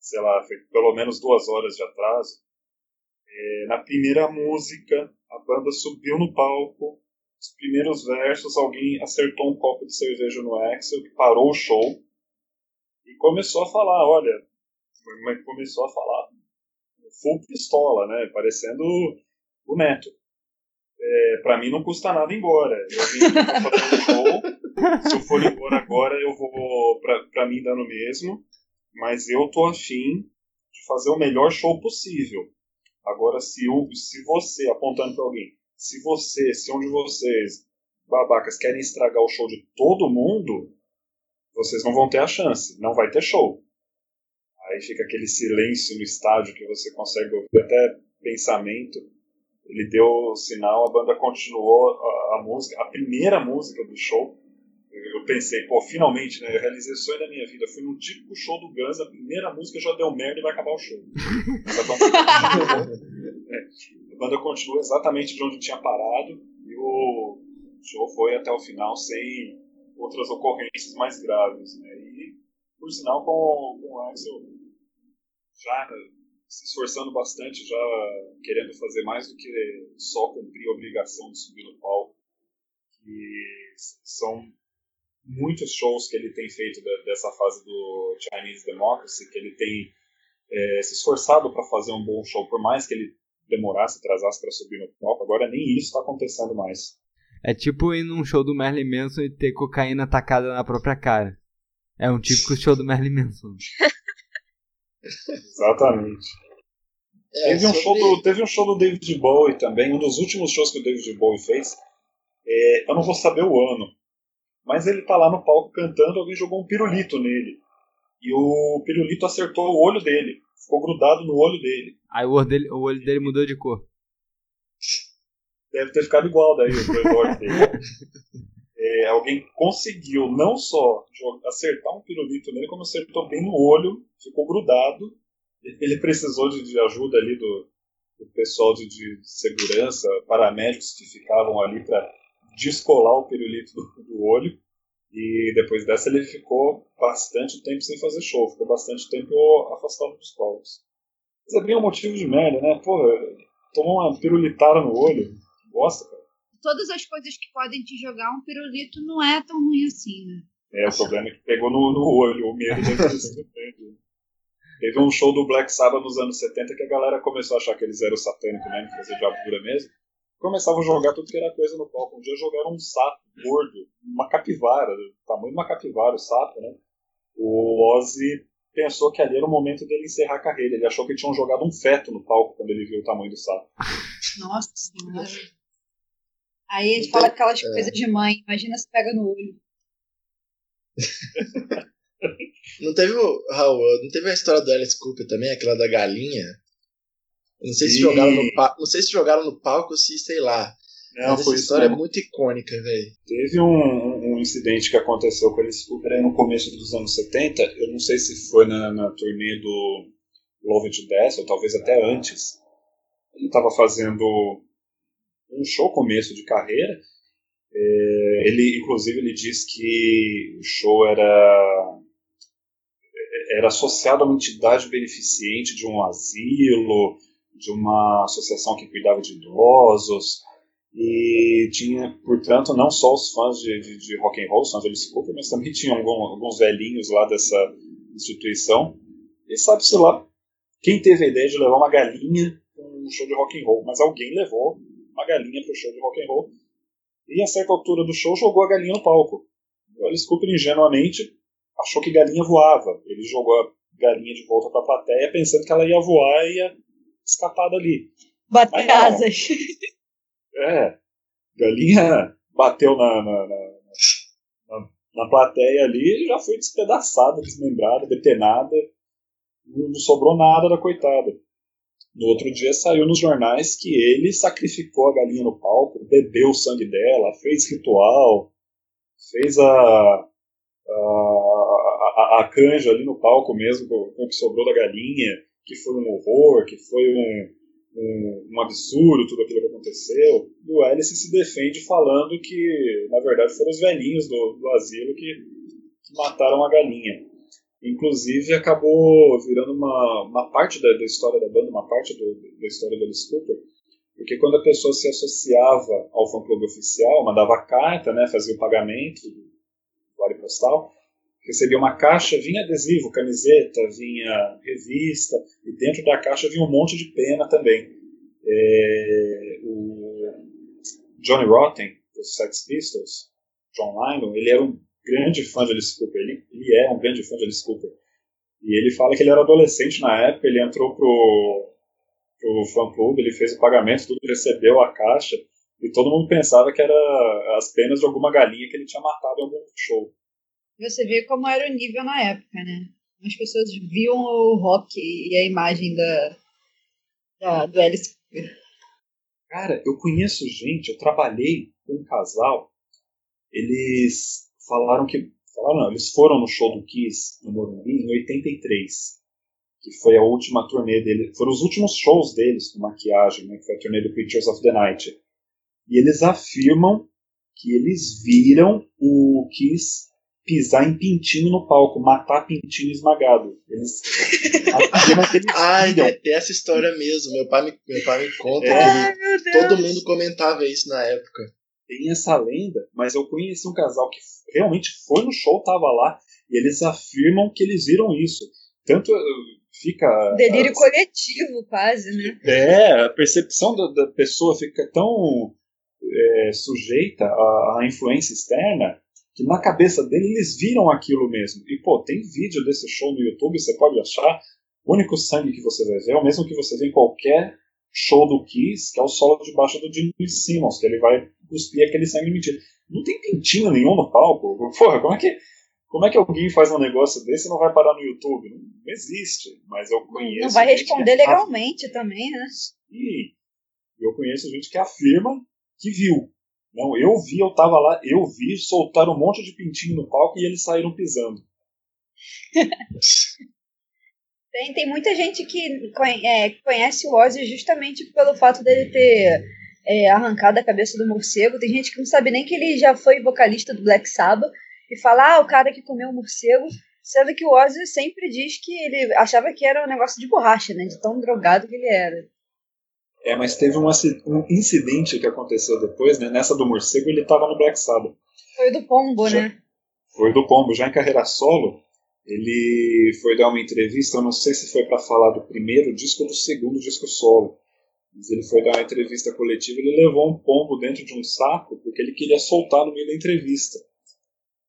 sei lá, foi pelo menos duas horas de atraso. É, na primeira música, a banda subiu no palco, os primeiros versos, alguém acertou um copo de cerveja no Axel, que parou o show, e começou a falar, olha, começou a falar full pistola, né, parecendo o Neto é, para mim não custa nada ir embora. Eu vim pra fazer um show. Se eu for embora agora, eu vou. Pra, pra mim dá no mesmo. Mas eu tô afim de fazer o melhor show possível. Agora, se, eu, se você, apontando para alguém, se você, se um de vocês, babacas, querem estragar o show de todo mundo, vocês não vão ter a chance. Não vai ter show. Aí fica aquele silêncio no estádio que você consegue ouvir até pensamento ele deu o sinal, a banda continuou a, a, música, a primeira música do show. Eu pensei, pô, finalmente, né? Eu realizei o sonho da minha vida. Fui num típico show do Guns, a primeira música já deu merda e vai acabar o show. a, banda é, a banda continuou exatamente de onde tinha parado e o show foi até o final sem outras ocorrências mais graves. Né? E, por sinal, com, com o Axel já se esforçando bastante, já querendo fazer mais do que só cumprir a obrigação de subir no palco. E são muitos shows que ele tem feito dessa fase do Chinese Democracy, que ele tem é, se esforçado para fazer um bom show, por mais que ele demorasse, atrasasse para subir no palco. Agora nem isso está acontecendo mais. É tipo ir num show do Merlin Manson e ter cocaína atacada na própria cara. É um típico show do Merlin Manson. Exatamente. É, teve, um show do, teve um show do David Bowie também, um dos últimos shows que o David Bowie fez. É, eu não vou saber o ano, mas ele tá lá no palco cantando, alguém jogou um pirulito nele. E o pirulito acertou o olho dele. Ficou grudado no olho dele. Aí o olho dele, o olho dele mudou de cor. Deve ter ficado igual daí o olho dele. É, alguém conseguiu não só acertar um pirulito nele, como acertou bem no olho, ficou grudado. Ele precisou de, de ajuda ali do, do pessoal de, de, segurança, paramédicos que ficavam ali para descolar o pirulito do, do olho. E depois dessa ele ficou bastante tempo sem fazer show, ficou bastante tempo afastado dos palcos. Mas é bem um motivo de merda, né? Porra, tomou uma pirulitada no olho. Bosta, cara. Todas as coisas que podem te jogar um pirulito não é tão ruim assim, né? É, o problema é que pegou no, no olho, o medo deve ter sido Teve um show do Black Sabbath nos anos 70 que a galera começou a achar que eles eram satânicos mesmo, fazer diabura mesmo começavam a jogar tudo que era coisa no palco. Um dia jogaram um sapo gordo, uma capivara, tamanho de uma capivara, o sapo, né? O Ozzy pensou que ali era o momento dele encerrar a carreira. Ele achou que tinham jogado um feto no palco quando ele viu o tamanho do sapo. Nossa senhora. Aí a gente fala aquelas é. coisas de mãe, imagina se pega no olho. não teve o Raul, não teve a história do Alice Cooper também, aquela da galinha? Não sei se e... jogaram no não sei se jogaram no palco ou se, sei lá. Não, essa história é muito icônica, velho. Teve um, um, incidente que aconteceu com aí no começo dos anos 70. Eu não sei se foi na, na turnê do Love It Death, ou talvez até antes. Ele estava fazendo um show começo de carreira. É, ele, inclusive, ele diz que o show era era associado a uma entidade beneficente de um asilo de uma associação que cuidava de idosos e tinha, portanto, não só os fãs de, de, de rock and roll, São Alice Cooper, mas também tinham algum, alguns velhinhos lá dessa instituição. E sabe-se lá quem teve a ideia de levar uma galinha para um show de rock and roll, mas alguém levou uma galinha para o show de rock and roll e a certa altura do show jogou a galinha no palco. O Alice Cooper ingenuamente achou que galinha voava. Ele jogou a galinha de volta para a plateia pensando que ela ia voar e ia escapar dali. Bater asas. É. Galinha bateu na, na, na, na, plateia ali e já foi despedaçada, desmembrada, detenada. Não sobrou nada da coitada. No outro dia saiu nos jornais que ele sacrificou a galinha no palco, bebeu o sangue dela, fez ritual, fez a, a, a, a canja ali no palco mesmo com o que sobrou da galinha que foi um horror, que foi um, um, um, absurdo tudo aquilo que aconteceu. E o Alice se defende falando que, na verdade, foram os velhinhos do, do asilo que, que mataram a galinha. Inclusive, acabou virando uma, uma parte da, da história da banda, uma parte do, da história do Alice Cooper, porque quando a pessoa se associava ao fã-clube oficial, mandava carta, né, fazia o pagamento vale postal, recebia uma caixa, vinha adesivo, camiseta, vinha revista, e dentro da caixa vinha um monte de pena também. É, o Johnny Rotten, dos Sex Pistols, John Lennon, ele era um grande fã de Alice Cooper, ele, ele é um grande fã de Alice Cooper. E ele fala que ele era adolescente na época, ele entrou pro, pro fã-clube, ele fez o pagamento, tudo, recebeu a caixa, e todo mundo pensava que era as penas de alguma galinha que ele tinha matado em algum show você vê como era o nível na época, né? As pessoas viam o rock e a imagem da, da do Alice Cooper. Cara, eu conheço gente, eu trabalhei com um casal, eles falaram que. Falaram, não, eles foram no show do Kiss no Morumbi em 83, que foi a última turnê dele, foram os últimos shows deles com maquiagem, né, que foi a turnê do Creatures of the Night. E eles afirmam que eles viram o Kiss pisar em pintinho no palco, matar pintinho esmagado. Eles Ai, tem essa história mesmo. Meu pai me, meu pai me conta é. que todo mundo comentava isso na época. Tem essa lenda, mas eu conheci um casal que realmente foi no show, tava lá, e eles afirmam que eles viram isso. Tanto eh, fica. Delírio coletivo, quase, né? É, a percepção da, da pessoa fica tão é, sujeita à, à influência externa que na cabeça dele eles viram aquilo mesmo. E, pô, tem vídeo desse show no YouTube, você pode achar. O único sangue que você vai ver é o mesmo que você vê em qualquer show do Kiss, que é o solo de baixo do Gene Simmons, que ele vai cuspir aquele sangue mentira. Não tem pintinho nenhum no palco. Porra, como é que, como é que alguém faz um negócio desse e não vai parar no YouTube? Não, não existe, mas eu conheço. Não vai responder legalmente também, né? E eu conheço gente que afirma que viu. Não, eu vi, eu tava lá, eu vi, soltaram um monte de pintinho no palco e eles saíram pisando. tem, tem muita gente que é, conhece o Ozzy justamente pelo fato dele ter é, arrancado a cabeça do morcego. Tem gente que não sabe nem que ele já foi vocalista do Black Sabbath e fala, ah, o cara que comeu o morcego, sendo que o Ozzy sempre diz que ele achava que era um negócio de borracha, né? De tão drogado que ele era. É, mas teve um, um incidente que aconteceu depois, né? Nessa do morcego ele estava no Black Sabbath. Foi do Pombo, já, né? Foi do Pombo. Já em carreira solo, ele foi dar uma entrevista, eu não sei se foi para falar do primeiro disco ou do segundo disco solo. Mas ele foi dar uma entrevista coletiva e ele levou um pombo dentro de um saco porque ele queria soltar no meio da entrevista.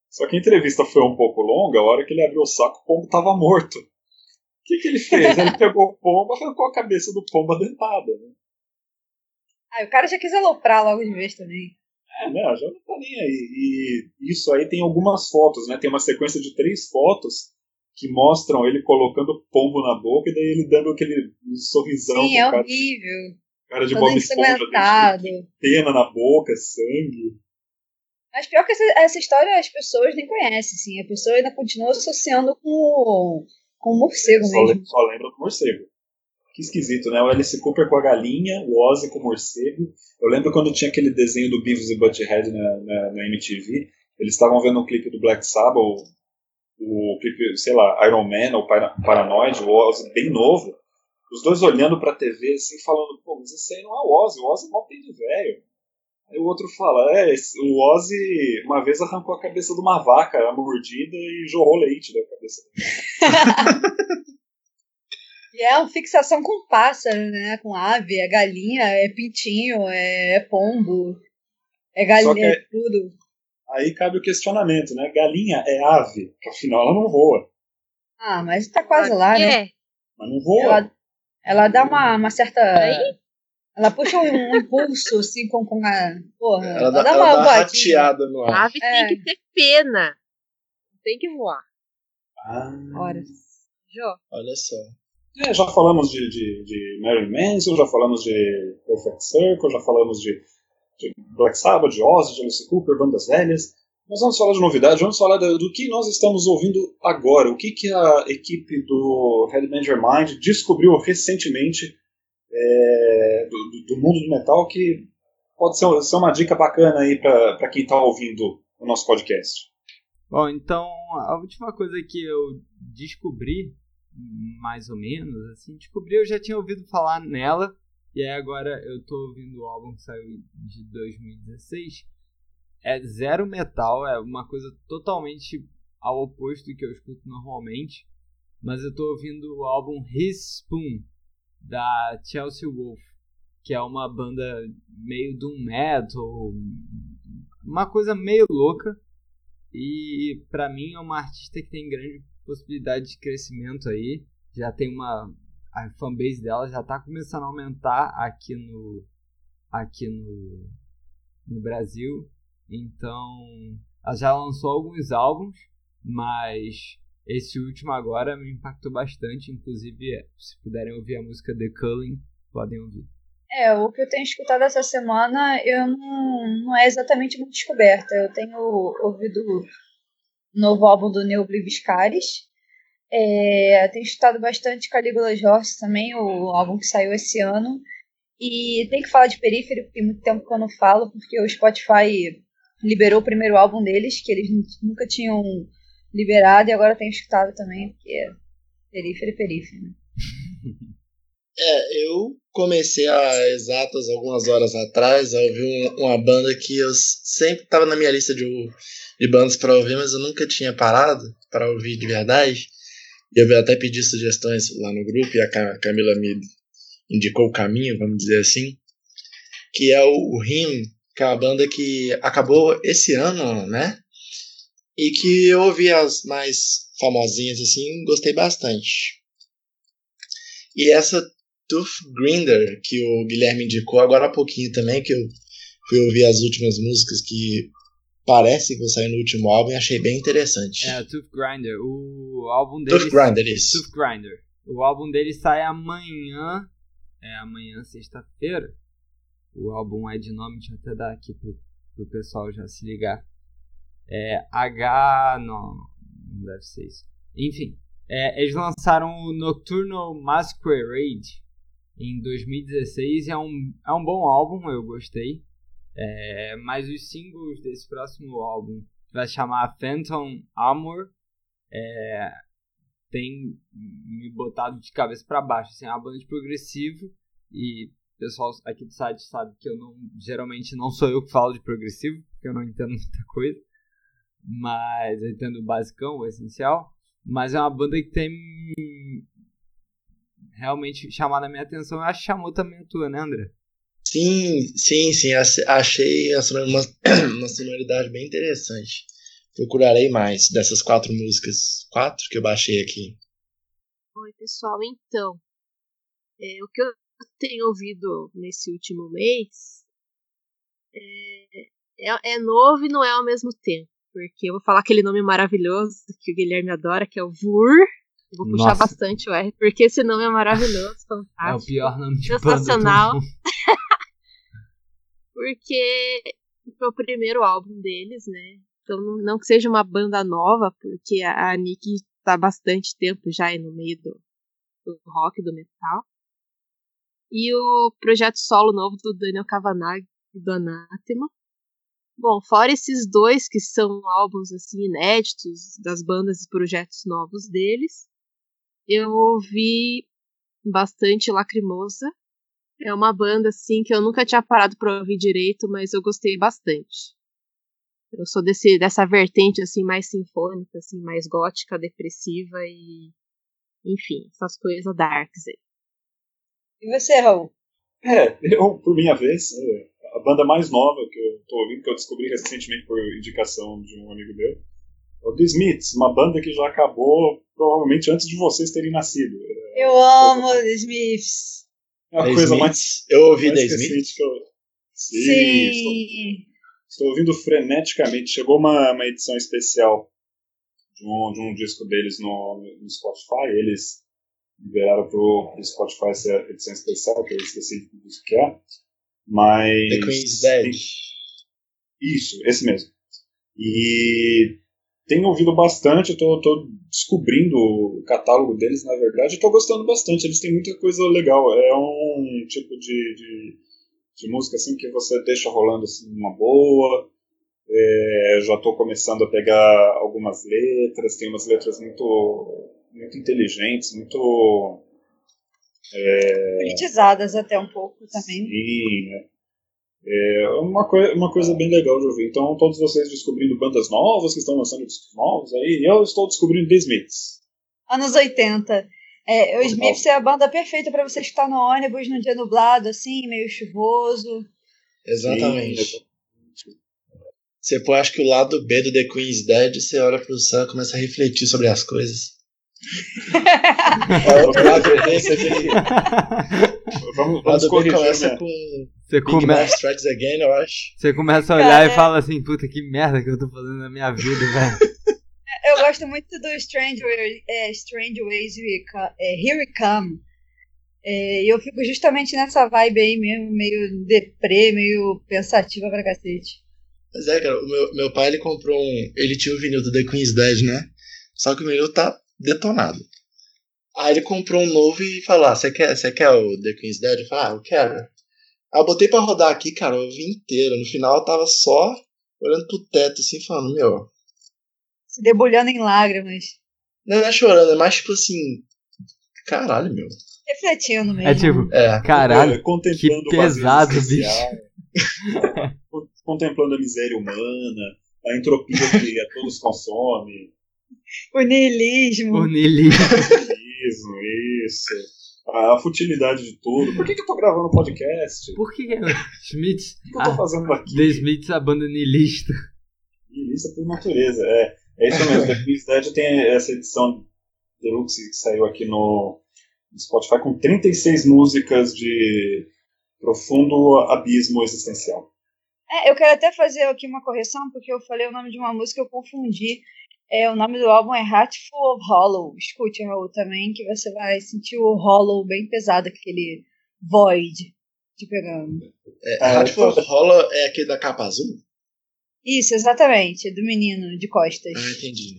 Só que a entrevista foi um pouco longa, a hora que ele abriu o saco, o pombo estava morto. O que, que ele fez? Ele pegou o pombo e arrancou a cabeça do pombo adentada. Né? Ah, o cara já quis aloprar logo de vez também. É, né? Já não tá nem aí. E isso aí tem algumas fotos, né? Tem uma sequência de três fotos que mostram ele colocando pombo na boca e daí ele dando aquele sorrisão. Sim, é cara, horrível. Cara de Todo Bob Esponja, pena na boca, sangue. Mas pior que essa, essa, história as pessoas nem conhecem, assim. A pessoa ainda continua associando com, com o morcego só mesmo. Só lembra do morcego. Que esquisito, né? O Alice Cooper com a galinha, o Ozzy com o morcego. Eu lembro quando tinha aquele desenho do Beavis e Butthead na, na, na MTV. Eles estavam vendo um clipe do Black Sabbath, o, o clipe, sei lá, Iron Man ou Paranoid, o Ozzy bem novo. Os dois olhando pra TV assim, falando, pô, mas esse aí não é o Ozzy, o Ozzy é mó de velho. Aí o outro fala, é, o Ozzy uma vez arrancou a cabeça de uma vaca, mordida, e jorrou leite da cabeça E é uma fixação com pássaro, né? Com ave, é galinha, é pintinho, é, é pombo, é galinha, é tudo. Aí cabe o questionamento, né? Galinha é ave, que afinal ela não voa. Ah, mas tá quase lá, né? Mas não voa. Ela, ela dá uma, uma certa. Aí? Ela puxa um, impulso, assim, com, com a. Porra, ela, ela dá, dá uma, ela dá rateada no ar. A ave é. tem que ter pena. Tem que voar. Ah. Horas. Jô. Olha só. É, já falamos de, de, de Manson, já falamos de Perfect Circle, já falamos de, de Black Sabbath, de Ozzy, de Alice Cooper, bandas velhas. Mas vamos falar de novidade, vamos falar do, do, que nós estamos ouvindo agora, o que, que a equipe do Headbanger Mind descobriu recentemente é, do, do, mundo do metal que pode ser, ser uma dica bacana aí para quem está ouvindo o nosso podcast. Bom, então a última coisa que eu descobri mais ou menos, assim, descobri, eu já tinha ouvido falar nela, e aí agora eu tô ouvindo o álbum que saiu de 2016. É zero metal, é uma coisa totalmente ao oposto do que eu escuto normalmente. Mas eu tô ouvindo o álbum His Spoon, da Chelsea Wolf, que é uma banda meio doom metal, uma coisa meio louca. E para mim é uma artista que tem grande possibilidade de crescimento aí. Já tem uma. A fanbase dela já está começando a aumentar aqui no. Aqui no. No Brasil. Então. Ela já lançou alguns álbuns, mas esse último agora me impactou bastante. Inclusive, se puderem ouvir a música The Culling, podem ouvir. É, o que eu tenho escutado essa semana eu não, não é exatamente uma descoberta. Eu tenho ouvido novo álbum do Neil Bliviscaris. É, tenho escutado bastante Caligula Jorge também, o álbum que saiu esse ano. E tem que falar de Periphery, porque tem muito tempo que eu não falo, porque o Spotify liberou o primeiro álbum deles, que eles nunca tinham liberado, e agora tenho escutado também, porque é Periphery, Periphery. Né? É, eu comecei há exatas algumas horas atrás a ouvir uma banda que eu sempre estava na minha lista de, de bandas para ouvir, mas eu nunca tinha parado para ouvir de verdade. E eu até pedi sugestões lá no grupo e a Camila me indicou o caminho, vamos dizer assim, que é o Rim, que é uma banda que acabou esse ano, né? E que eu ouvi as mais famosinhas assim, gostei bastante. E essa Tooth Grinder, que o Guilherme indicou agora há pouquinho também, que eu fui ouvir as últimas músicas que parece que vão sair no último álbum e achei bem interessante. É, Tooth Grinder. O álbum dele. Tooth Grinder, isso. Tooth Grinder. O álbum dele sai amanhã. É amanhã, sexta-feira. O álbum é de nome, deixa eu até dar aqui pro, pro pessoal já se ligar. É H. Não, não deve ser isso. Enfim, é, eles lançaram o Nocturnal Masquerade em 2016 e é um, é um bom álbum, eu gostei. É, mas os singles desse próximo álbum vai chamar Phantom Armor. É, tem me botado de cabeça para baixo. Assim, é uma banda de progressivo e o pessoal aqui do site sabe que eu não geralmente não sou eu que falo de progressivo, porque eu não entendo muita coisa. Mas eu entendo o basicão, o essencial. Mas é uma banda que tem realmente chamado a minha atenção. Eu acho que chamou também a tua, né, André? Sim, sim, sim. Achei uma, uma sonoridade bem interessante. Procurarei mais dessas quatro músicas. Quatro que eu baixei aqui. Oi, pessoal. Então, é, o que eu tenho ouvido nesse último mês é, é, é novo e não é ao mesmo tempo. Porque eu vou falar aquele nome maravilhoso que o Guilherme adora, que é o VUR. Eu vou puxar Nossa. bastante o R, porque esse nome é maravilhoso, fantástico. É o pior nome de Sensacional. porque foi o primeiro álbum deles, né? Então não que seja uma banda nova, porque a, Nick tá bastante tempo já no meio do, do rock, do metal. E o projeto solo novo do Daniel Cavanagh e do Anathema. Bom, fora esses dois que são álbuns assim inéditos das bandas e projetos novos deles, eu ouvi bastante Lacrimosa. É uma banda assim que eu nunca tinha parado para ouvir direito, mas eu gostei bastante. Eu sou desse dessa vertente assim mais sinfônica, assim mais gótica, depressiva e enfim, essas coisas darks aí. E você, Raul? É, eu, por minha vez, é, a banda mais nova que eu tô ouvindo, que eu descobri recentemente por indicação de um amigo meu, o The Smiths, uma banda que já acabou provavelmente antes de vocês terem nascido. É eu amo The Smiths. É a coisa Smiths. mais. Eu ouvi The Smiths. Eu... Sim. Sim. Estou, estou, ouvindo freneticamente. Chegou uma, uma edição especial de um, de um disco deles no, no Spotify. Eles liberaram para o Spotify essa edição especial, que eu esqueci do que é. Mas. The Queen's Dead. Isso, esse mesmo. E tenho ouvido bastante, estou descobrindo o catálogo deles, na verdade, estou gostando bastante. Eles têm muita coisa legal. É um tipo de, de, de música assim que você deixa rolando assim uma boa. É, já estou começando a pegar algumas letras, tem umas letras muito, muito inteligentes, muito é... Politizadas até um pouco também. Sim, né? É uma, coi uma coisa bem legal de ouvir. Então, todos vocês descobrindo bandas novas que estão lançando discos novos aí, eu estou descobrindo The Smiths. Anos 80. É, o Smiths é a banda perfeita para você estar no ônibus num dia nublado, assim, meio chuvoso. Exatamente. Sim, você pode, acho que o lado B do The Queen's Dead, você olha pro céu e começa a refletir sobre as coisas. vamos, vamos corrigir, começa né? com você começa Again, eu acho. Você começa a olhar Cara, e fala assim, puta que merda que eu tô fazendo na minha vida, velho. Eu gosto muito do Strange, é, Strange Ways é, Here We Come. É, e eu fico justamente nessa vibe aí mesmo, meio deprê, meio pensativa pra cacete. Mas é, cara, o meu, meu pai ele comprou um. Ele tinha o vinil do The Queen's Dead, né? Só que o vinil tá detonado. Aí ele comprou um novo e falou: ah, você quer, você quer o The Queen's Dead? Eu falei, ah, eu quero. Aí eu botei pra rodar aqui, cara, eu vi inteiro. No final eu tava só olhando pro teto assim, falando, meu. Se debulhando em lágrimas. Não, não é chorando, é mais tipo assim. Caralho, meu. Refletindo mesmo. É tipo, é. caralho, que pesado, bicho. contemplando a miséria humana, a entropia que a todos consome. O niilismo. O niilismo. isso. A futilidade de tudo. Por que, que eu tô gravando podcast? Por que, Schmidt? O que, eu tô ah, fazendo aqui? The Smiths, a banda niilista. Niilista por natureza, é. É isso mesmo. The Dead tem essa edição deluxe que saiu aqui no, no Spotify com 36 músicas de profundo abismo existencial. É, eu quero até fazer aqui uma correção, porque eu falei o nome de uma música e eu confundi. É, o nome do álbum é Heartful of Hollow. Escute, Raul, também, que você vai sentir o Hollow bem pesado, aquele void te pegando. É, Heartful of Hollow é aquele da capa azul? Isso, exatamente, do menino de costas. Ah, entendi.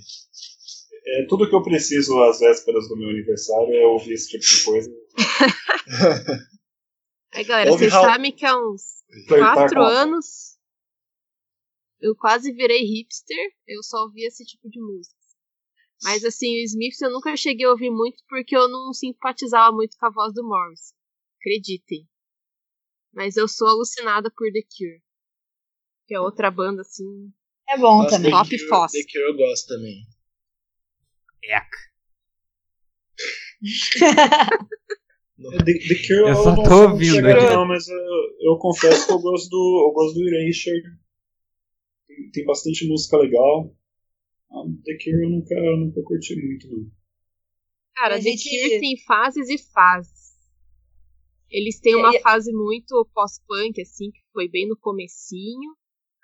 É, tudo que eu preciso às vésperas do meu aniversário é ouvir esse tipo de coisa. Aí, galera, Ouve vocês sabem que há uns Flertar quatro com- anos eu quase virei hipster, eu só ouvia esse tipo de música. Mas assim, o Smiths eu nunca cheguei a ouvir muito porque eu não simpatizava muito com a voz do Morris. Acreditem. Mas eu sou alucinada por The Cure. Que é outra banda assim. É bom também. The Top Cure- Foss. The Cure eu gosto também. The, The Cure Eu só não tô ouvindo não, mas eu, eu confesso que eu gosto do, eu gosto do Erasure. Tem, bastante música legal. Ah, The Cure eu nunca, eu nunca curti muito, não. Cara, A The gente- Cure tem fases e fases. Eles têm uma e- fase muito pós-punk, assim, que foi bem no comecinho.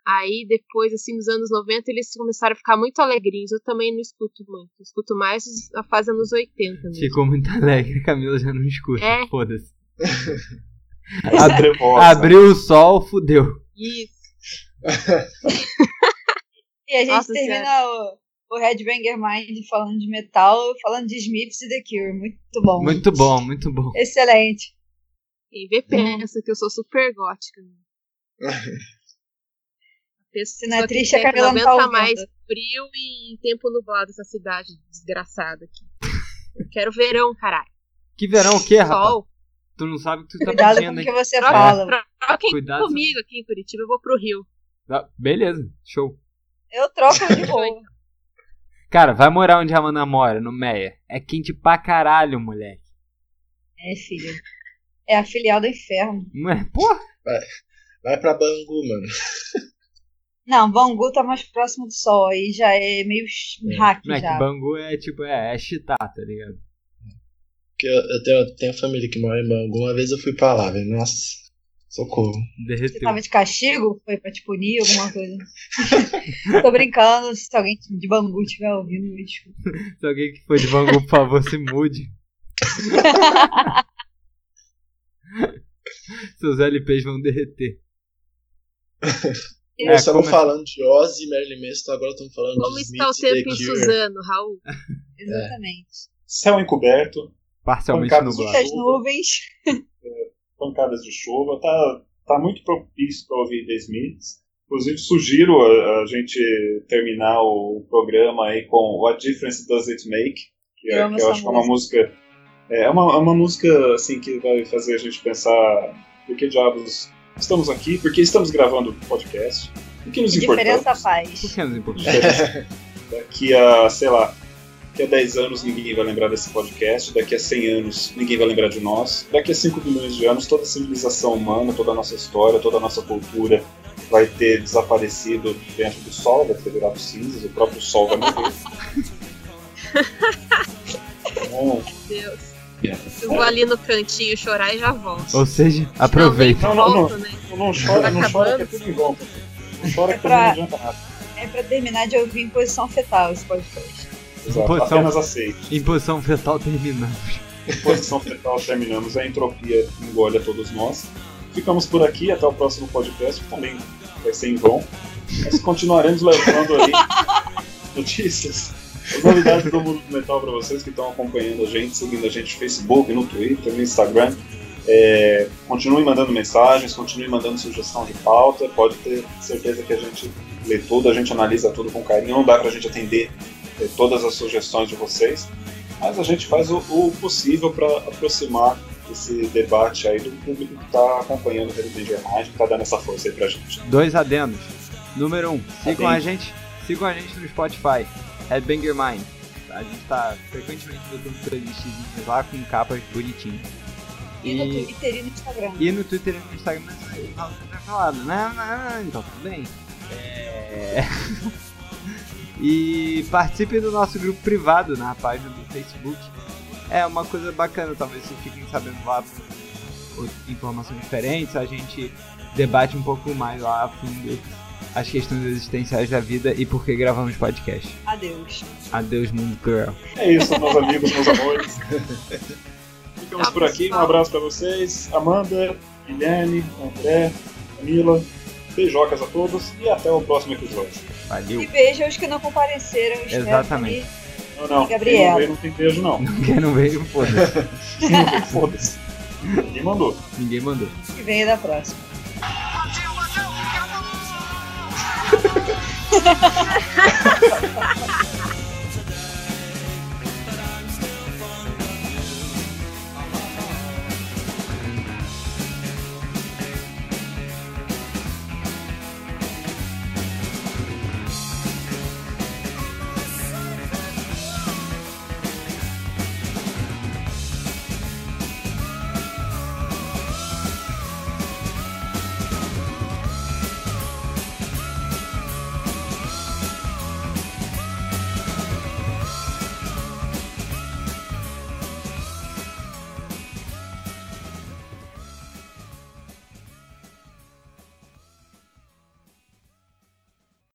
Aí depois, assim, nos anos 90, eles começaram a ficar muito alegrinhos. Eu também não escuto muito. Eu escuto mais a fase anos 80 mesmo. Ficou muito alegre, Camila já não escuta. É. Foda-se. Abriu o sol, fudeu. Isso. E a gente Nossa termina o, o Headbanger Mind falando de metal, falando de Smiths e The Cure. Muito bom. Muito bom, muito bom. Excelente. Quem vê pensa que eu sou super gótica. Né? Se não é triste, a que Camila não tá mais frio e tempo nublado essa cidade desgraçada aqui. Eu quero verão, caralho. Que verão o quê, rapaz? Sol. Tu não sabe o que tu tá Cuidado com pedindo, o que você Troca- fala. Troquem Cuidado. comigo aqui em Curitiba, eu vou pro Rio. Ah, Beleza, show. Eu troco de boa. Cara, vai morar onde a Amanda mora, no Meia. É quente pra caralho, moleque. É, filho. É a filial do inferno. Não é? Porra! Vai pra Bangu, mano. Não, Bangu tá mais próximo do sol. Aí já é meio É. hack Moleque, já. Bangu é tipo, é, é chitar, tá ligado? Porque eu, eu tenho, eu tenho família que mora em Bangu. Uma vez eu fui pra lá, velho. Nossa, socorro. Você Derreteu. tava de castigo? Foi pra te punir, alguma coisa? Tô brincando. Se alguém de Bangu estiver ouvindo, me desculpa. Se alguém que foi de Bangu, por favor, se mude. Seus LPs vão derreter. É, Nós estamos como- falando de Ozzy e Marilyn Manson, agora estamos falando Como de está o Smith e tempo em. Suzano, Raul? Exatamente. Céu encoberto, Parcialmente nublado. Muitas nuvens. Pancadas de chuva, tá, tá muito propício para ouvir The Smiths. Inclusive, sugiro a, a gente terminar o programa aí com What Difference Does It Make? Que, Eu é, amo que eu acho que é uma música. É uma, é uma música assim que vai fazer a gente pensar por que diabos estamos aqui, por que estamos gravando o podcast, por que nos Que diferença importamos. faz? Por que nos importa? Daqui a, sei lá, daqui a 10 anos ninguém vai lembrar desse podcast, daqui a 100 anos ninguém vai lembrar de nós, daqui a 5 milhões de anos toda a civilização humana, toda a nossa história, toda a nossa cultura vai ter desaparecido dentro do Sol, vai ter virado cinzas, o próprio Sol vai morrer. Então, Deus. É. Eu vou ali no cantinho chorar e já volto. Ou seja, aproveita. Não, não, não. Né? não chora, Tá não chora que é tudo em volta. Não chora que É pra- não adianta nada. É pra terminar de ouvir em posição fetal esse podcast. Exato, Posição- apenas aceite. Em posição fetal terminamos. Posição fetal terminamos, a entropia engole a todos nós. Ficamos por aqui, até o próximo podcast, que também vai ser em vão. Mas continuaremos levando aí notícias, as novidades do mundo do metal para vocês que estão acompanhando a gente, seguindo a gente no Facebook, no Twitter, no Instagram. É, continuem mandando mensagens, continuem mandando sugestão de pauta. Pode ter certeza que a gente lê tudo, a gente analisa tudo com carinho. Não dá para a gente atender todas as sugestões de vocês, mas a gente faz o, o possível para aproximar esse debate aí do público que está acompanhando o Mind, que está dando essa força aí pra gente. Dois adendos. Número um, sigam Adendo. a gente. Sigam a gente no Spotify. Headbanger Mind. A gente tá frequentemente botando playlists lá com capas bonitinhas. E no Twitter e no Instagram. E no Twitter e no Instagram, mas aí o Raul já tinha falado, não, não, não, então tudo bem. É... e participe do nosso grupo privado na página do Facebook. É uma coisa bacana, talvez vocês fiquem sabendo lá informações diferentes, a gente debate um pouco mais lá a fundo as questões existenciais da vida e por que gravamos podcast. Adeus. Adeus, mundo cruel. É isso, meus amigos, meus amores. Ficamos por aqui, um abraço pra vocês. Amanda, Guilherme, André, Camila, beijocas a todos e até o próximo episódio. Valeu. E beijos que não compareceram. Exatamente. Não, não, E Gabriela. quem não veio não tem beijo, não. Quem não veio, foda-se. Quem não veio, foda-se. Ninguém mandou. Ninguém mandou. Que venha da próxima.